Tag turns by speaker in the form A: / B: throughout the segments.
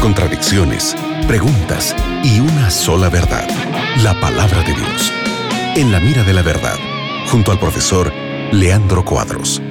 A: contradicciones, preguntas y una sola verdad, la palabra de Dios. En la mira de la verdad, junto al profesor Leandro Cuadros.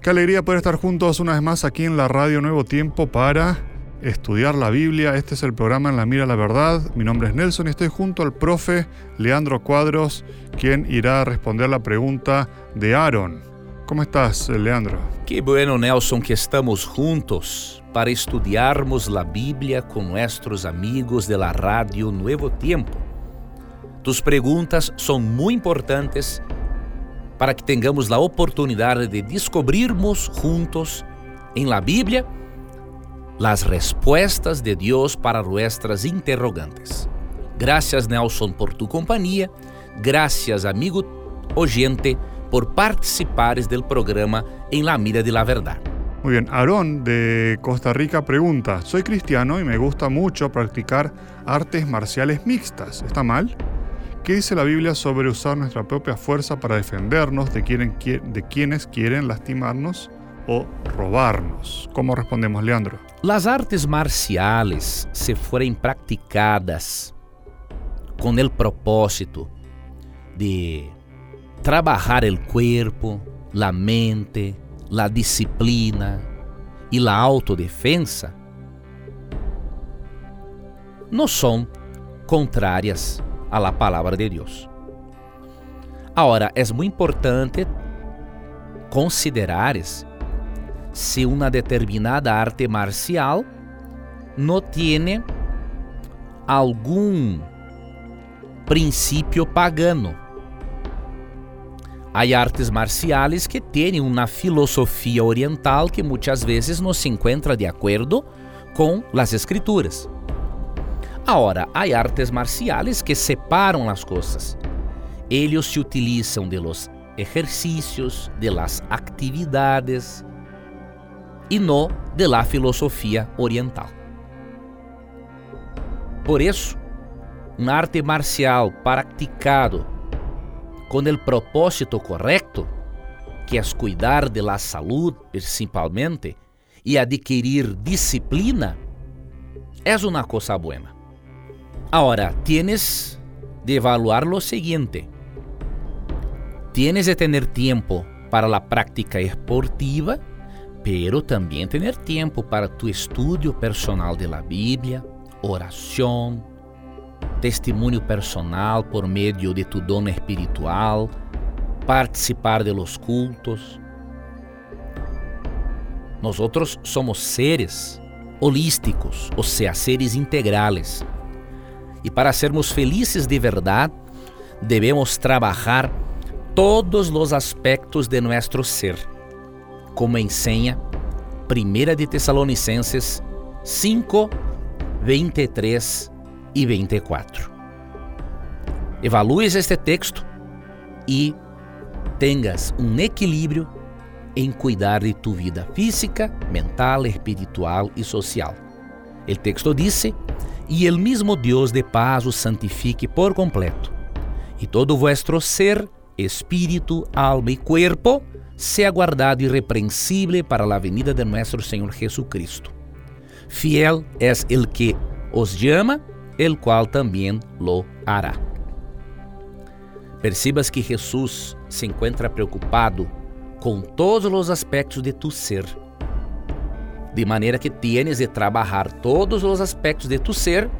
B: Qué alegría poder estar juntos una vez más aquí en la radio Nuevo Tiempo para estudiar la Biblia. Este es el programa En la Mira la Verdad. Mi nombre es Nelson y estoy junto al profe Leandro Cuadros, quien irá a responder la pregunta de Aaron. ¿Cómo estás, Leandro?
C: Qué bueno, Nelson, que estamos juntos para estudiarmos la Biblia con nuestros amigos de la radio Nuevo Tiempo. Tus preguntas son muy importantes para que tengamos la oportunidad de descubrirmos juntos en la Biblia las respuestas de Dios para nuestras interrogantes. Gracias Nelson por tu compañía, gracias amigo oyente por participares del programa En la Mira de la Verdad.
B: Muy bien, Aarón de Costa Rica pregunta, soy cristiano y me gusta mucho practicar artes marciales mixtas, ¿está mal? ¿Qué dice la Biblia sobre usar nuestra propia fuerza para defendernos de, de quienes quieren lastimarnos o robarnos? ¿Cómo respondemos, Leandro?
C: Las artes marciales se fueron practicadas con el propósito de trabajar el cuerpo, la mente, la disciplina y la autodefensa, no son contrarias a la palavra de Deus. Agora, é muito importante considerar se uma determinada arte marcial não tem algum princípio pagano. Há artes marciais que têm uma filosofia oriental que muitas vezes não se encontra de acordo com as escrituras. Ahora, hay artes marciales que separan las cosas. Ellos se utilizan de los ejercicios, de las actividades y no de la filosofía oriental. Por eso, un arte marcial practicado con el propósito correcto, que es cuidar de la salud principalmente y adquirir disciplina, es una cosa buena. Ahora, tienes de evaluar lo siguiente. Tienes de tener tiempo para la práctica esportiva, pero también tener tiempo para tu estudio personal de la Biblia, oración, testimonio personal por medio de tu don espiritual, participar de los cultos. Nosotros somos seres holísticos, o sea, seres integrales. E para sermos felizes de verdade, devemos trabalhar todos os aspectos de nosso ser, como ensina 1 de Tessalonicenses 5, 23 e 24. Evalues este texto e tenhas um equilíbrio em cuidar de tu vida física, mental, espiritual e social. O texto disse e el mismo Deus de paz os santifique por completo, e todo vuestro ser, espírito, alma e cuerpo, sea guardado irrepreensível para a venida de nuestro Senhor Jesucristo. Fiel es el que os llama, el cual também lo hará. Percebas que Jesus se encontra preocupado com todos os aspectos de tu ser de maneira que tienes de trabalhar todos os aspectos de tu ser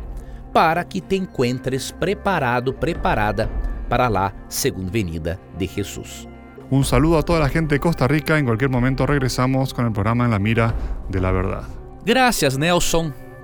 C: para que te encuentres preparado, preparada para la segunda venida de Jesús.
B: Un saludo a toda la gente de Costa Rica. En cualquier momento regresamos con el programa En la Mira de la Verdad.
C: Gracias, Nelson,